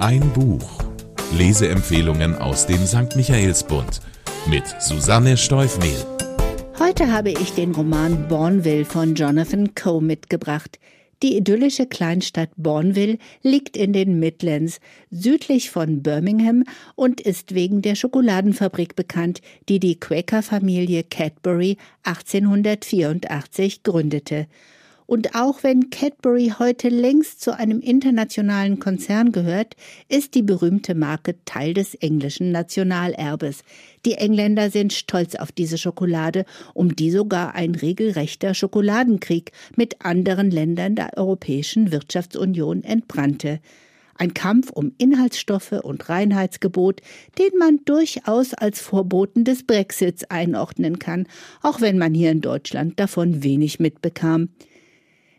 Ein Buch. Leseempfehlungen aus dem St. Michaelsbund mit Susanne Steufmehl. Heute habe ich den Roman Bourneville von Jonathan Coe mitgebracht. Die idyllische Kleinstadt Bourneville liegt in den Midlands, südlich von Birmingham und ist wegen der Schokoladenfabrik bekannt, die die Quaker-Familie Cadbury 1884 gründete. Und auch wenn Cadbury heute längst zu einem internationalen Konzern gehört, ist die berühmte Marke Teil des englischen Nationalerbes. Die Engländer sind stolz auf diese Schokolade, um die sogar ein regelrechter Schokoladenkrieg mit anderen Ländern der Europäischen Wirtschaftsunion entbrannte. Ein Kampf um Inhaltsstoffe und Reinheitsgebot, den man durchaus als Vorboten des Brexits einordnen kann, auch wenn man hier in Deutschland davon wenig mitbekam.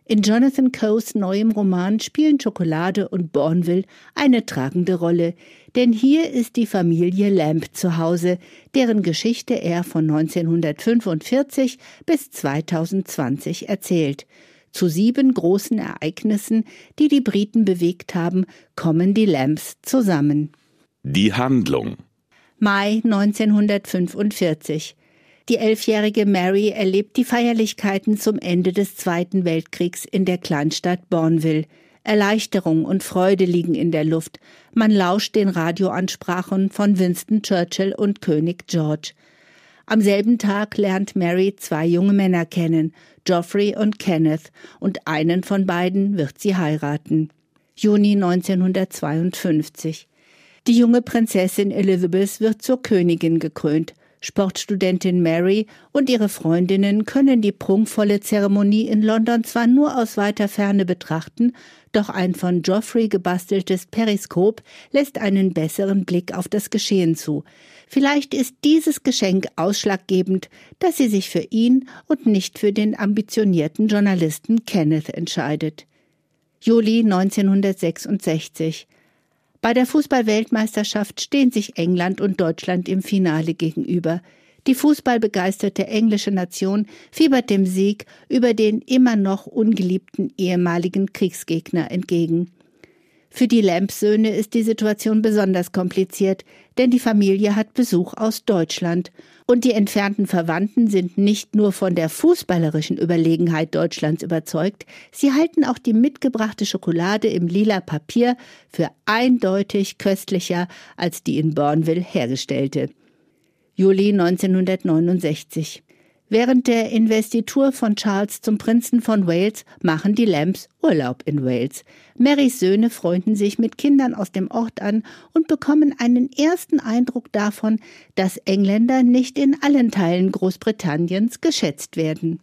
In Jonathan Coes neuem Roman spielen Schokolade und Bourneville eine tragende Rolle, denn hier ist die Familie Lamb zu Hause, deren Geschichte er von 1945 bis 2020 erzählt. Zu sieben großen Ereignissen, die die Briten bewegt haben, kommen die Lambs zusammen. Die Handlung Mai 1945 die elfjährige Mary erlebt die Feierlichkeiten zum Ende des Zweiten Weltkriegs in der Kleinstadt Bourneville. Erleichterung und Freude liegen in der Luft. Man lauscht den Radioansprachen von Winston Churchill und König George. Am selben Tag lernt Mary zwei junge Männer kennen, Geoffrey und Kenneth, und einen von beiden wird sie heiraten. Juni 1952. Die junge Prinzessin Elizabeth wird zur Königin gekrönt. Sportstudentin Mary und ihre Freundinnen können die prunkvolle Zeremonie in London zwar nur aus weiter Ferne betrachten, doch ein von Geoffrey gebasteltes Periskop lässt einen besseren Blick auf das Geschehen zu. Vielleicht ist dieses Geschenk ausschlaggebend, dass sie sich für ihn und nicht für den ambitionierten Journalisten Kenneth entscheidet. Juli 1966 bei der Fußballweltmeisterschaft stehen sich England und Deutschland im Finale gegenüber. Die fußballbegeisterte englische Nation fiebert dem Sieg über den immer noch ungeliebten ehemaligen Kriegsgegner entgegen. Für die Lamp-Söhne ist die Situation besonders kompliziert, denn die Familie hat Besuch aus Deutschland und die entfernten Verwandten sind nicht nur von der fußballerischen Überlegenheit Deutschlands überzeugt, sie halten auch die mitgebrachte Schokolade im lila Papier für eindeutig köstlicher als die in Bourneville hergestellte. Juli 1969 Während der Investitur von Charles zum Prinzen von Wales machen die Lambs Urlaub in Wales. Marys Söhne freunden sich mit Kindern aus dem Ort an und bekommen einen ersten Eindruck davon, dass Engländer nicht in allen Teilen Großbritanniens geschätzt werden.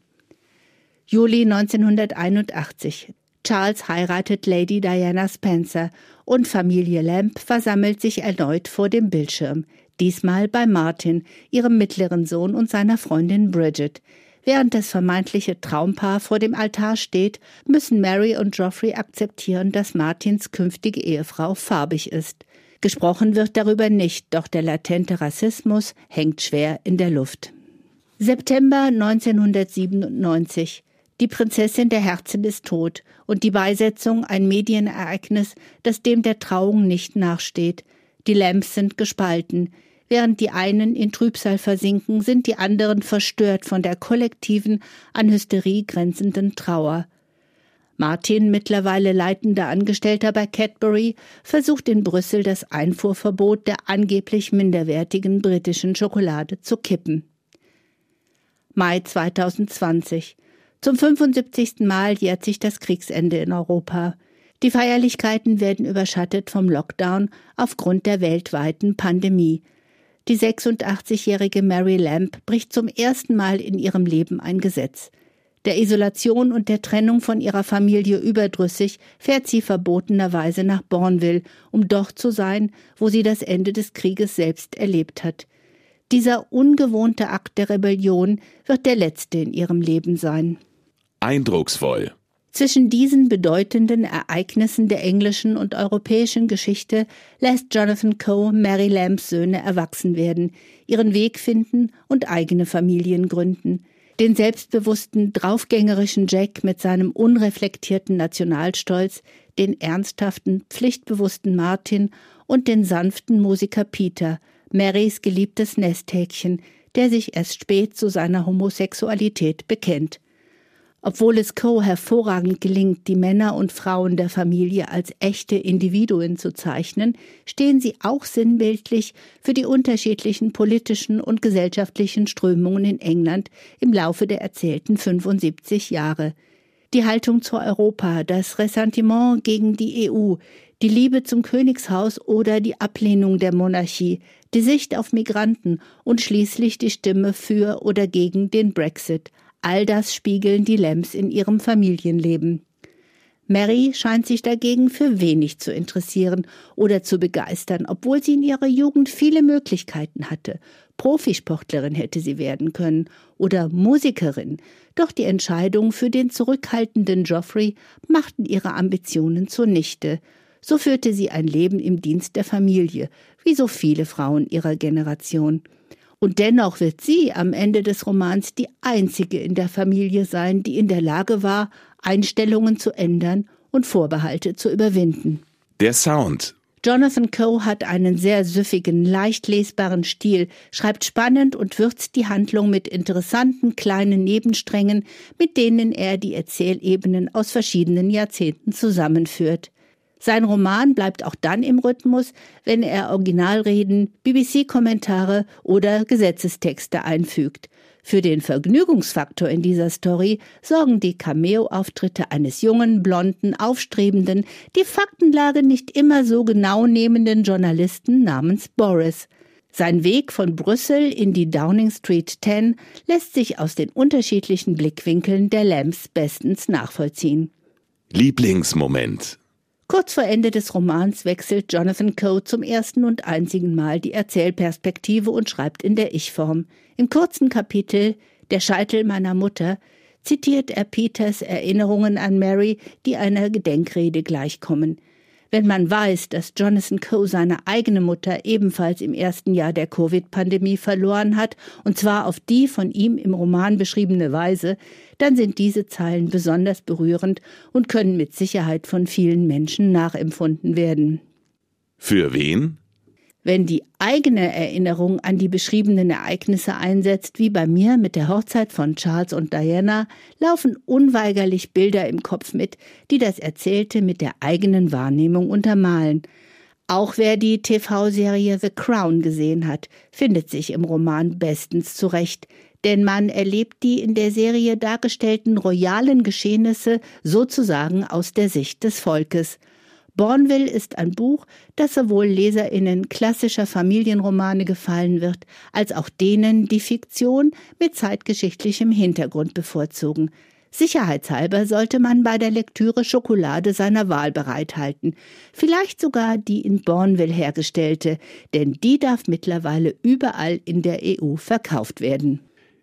Juli 1981 Charles heiratet Lady Diana Spencer und Familie Lamb versammelt sich erneut vor dem Bildschirm diesmal bei Martin, ihrem mittleren Sohn und seiner Freundin Bridget. Während das vermeintliche Traumpaar vor dem Altar steht, müssen Mary und Geoffrey akzeptieren, dass Martins künftige Ehefrau farbig ist. Gesprochen wird darüber nicht, doch der latente Rassismus hängt schwer in der Luft. September 1997. Die Prinzessin der Herzen ist tot und die Beisetzung ein Medienereignis, das dem der Trauung nicht nachsteht. Die Lamps sind gespalten. Während die einen in Trübsal versinken, sind die anderen verstört von der kollektiven, an Hysterie grenzenden Trauer. Martin, mittlerweile leitender Angestellter bei Cadbury, versucht in Brüssel das Einfuhrverbot der angeblich minderwertigen britischen Schokolade zu kippen. Mai 2020. Zum 75. Mal jährt sich das Kriegsende in Europa. Die Feierlichkeiten werden überschattet vom Lockdown aufgrund der weltweiten Pandemie. Die 86-jährige Mary Lamb bricht zum ersten Mal in ihrem Leben ein Gesetz. Der Isolation und der Trennung von ihrer Familie überdrüssig fährt sie verbotenerweise nach Bourneville, um dort zu sein, wo sie das Ende des Krieges selbst erlebt hat. Dieser ungewohnte Akt der Rebellion wird der letzte in ihrem Leben sein. Eindrucksvoll. Zwischen diesen bedeutenden Ereignissen der englischen und europäischen Geschichte lässt Jonathan Coe Mary Lambs Söhne erwachsen werden, ihren Weg finden und eigene Familien gründen. Den selbstbewussten, draufgängerischen Jack mit seinem unreflektierten Nationalstolz, den ernsthaften, pflichtbewussten Martin und den sanften Musiker Peter, Marys geliebtes Nesthäkchen, der sich erst spät zu seiner Homosexualität bekennt. Obwohl es Coe hervorragend gelingt, die Männer und Frauen der Familie als echte Individuen zu zeichnen, stehen sie auch sinnbildlich für die unterschiedlichen politischen und gesellschaftlichen Strömungen in England im Laufe der erzählten 75 Jahre. Die Haltung zu Europa, das Ressentiment gegen die EU, die Liebe zum Königshaus oder die Ablehnung der Monarchie, die Sicht auf Migranten und schließlich die Stimme für oder gegen den Brexit – All das spiegeln die Lambs in ihrem Familienleben. Mary scheint sich dagegen für wenig zu interessieren oder zu begeistern, obwohl sie in ihrer Jugend viele Möglichkeiten hatte. Profisportlerin hätte sie werden können oder Musikerin, doch die Entscheidung für den zurückhaltenden Geoffrey machten ihre Ambitionen zunichte. So führte sie ein Leben im Dienst der Familie, wie so viele Frauen ihrer Generation. Und dennoch wird sie am Ende des Romans die einzige in der Familie sein, die in der Lage war, Einstellungen zu ändern und Vorbehalte zu überwinden. Der Sound. Jonathan Coe hat einen sehr süffigen, leicht lesbaren Stil, schreibt spannend und würzt die Handlung mit interessanten kleinen Nebensträngen, mit denen er die Erzählebenen aus verschiedenen Jahrzehnten zusammenführt. Sein Roman bleibt auch dann im Rhythmus, wenn er Originalreden, BBC-Kommentare oder Gesetzestexte einfügt. Für den Vergnügungsfaktor in dieser Story sorgen die Cameo-Auftritte eines jungen, blonden, aufstrebenden, die Faktenlage nicht immer so genau nehmenden Journalisten namens Boris. Sein Weg von Brüssel in die Downing Street 10 lässt sich aus den unterschiedlichen Blickwinkeln der Lambs bestens nachvollziehen. Lieblingsmoment Kurz vor Ende des Romans wechselt Jonathan Coe zum ersten und einzigen Mal die Erzählperspektive und schreibt in der Ich-Form. Im kurzen Kapitel Der Scheitel meiner Mutter zitiert er Peters Erinnerungen an Mary, die einer Gedenkrede gleichkommen. Wenn man weiß, dass Jonathan Coe seine eigene Mutter ebenfalls im ersten Jahr der Covid-Pandemie verloren hat, und zwar auf die von ihm im Roman beschriebene Weise, dann sind diese Zeilen besonders berührend und können mit Sicherheit von vielen Menschen nachempfunden werden. Für wen? Wenn die eigene Erinnerung an die beschriebenen Ereignisse einsetzt, wie bei mir mit der Hochzeit von Charles und Diana, laufen unweigerlich Bilder im Kopf mit, die das Erzählte mit der eigenen Wahrnehmung untermalen. Auch wer die TV-Serie The Crown gesehen hat, findet sich im Roman bestens zurecht, denn man erlebt die in der Serie dargestellten royalen Geschehnisse sozusagen aus der Sicht des Volkes. Bourneville ist ein Buch, das sowohl Leserinnen klassischer Familienromane gefallen wird, als auch denen, die Fiktion mit zeitgeschichtlichem Hintergrund bevorzugen. Sicherheitshalber sollte man bei der Lektüre Schokolade seiner Wahl bereithalten, vielleicht sogar die in Bourneville hergestellte, denn die darf mittlerweile überall in der EU verkauft werden.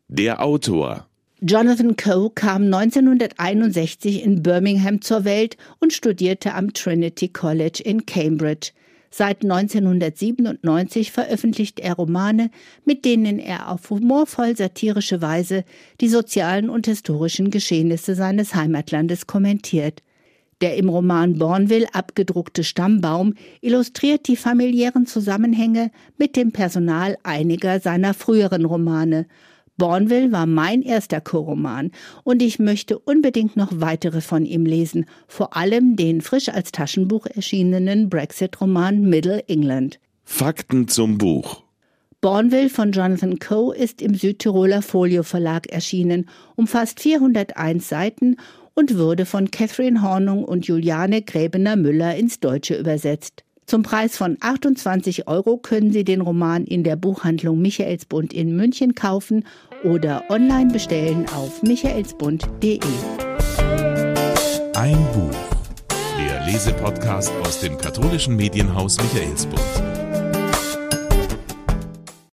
Der Autor Jonathan Coe kam 1961 in Birmingham zur Welt und studierte am Trinity College in Cambridge. Seit 1997 veröffentlicht er Romane, mit denen er auf humorvoll satirische Weise die sozialen und historischen Geschehnisse seines Heimatlandes kommentiert. Der im Roman Bourneville abgedruckte Stammbaum illustriert die familiären Zusammenhänge mit dem Personal einiger seiner früheren Romane Bourneville war mein erster Co-Roman und ich möchte unbedingt noch weitere von ihm lesen, vor allem den frisch als Taschenbuch erschienenen Brexit-Roman Middle England. Fakten zum Buch. Bourneville von Jonathan Coe ist im Südtiroler Folio Verlag erschienen, umfasst 401 Seiten und wurde von Catherine Hornung und Juliane Gräbener-Müller ins Deutsche übersetzt. Zum Preis von 28 Euro können Sie den Roman in der Buchhandlung Michaelsbund in München kaufen oder online bestellen auf michaelsbund.de. Ein Buch. Der Lesepodcast aus dem katholischen Medienhaus Michaelsbund.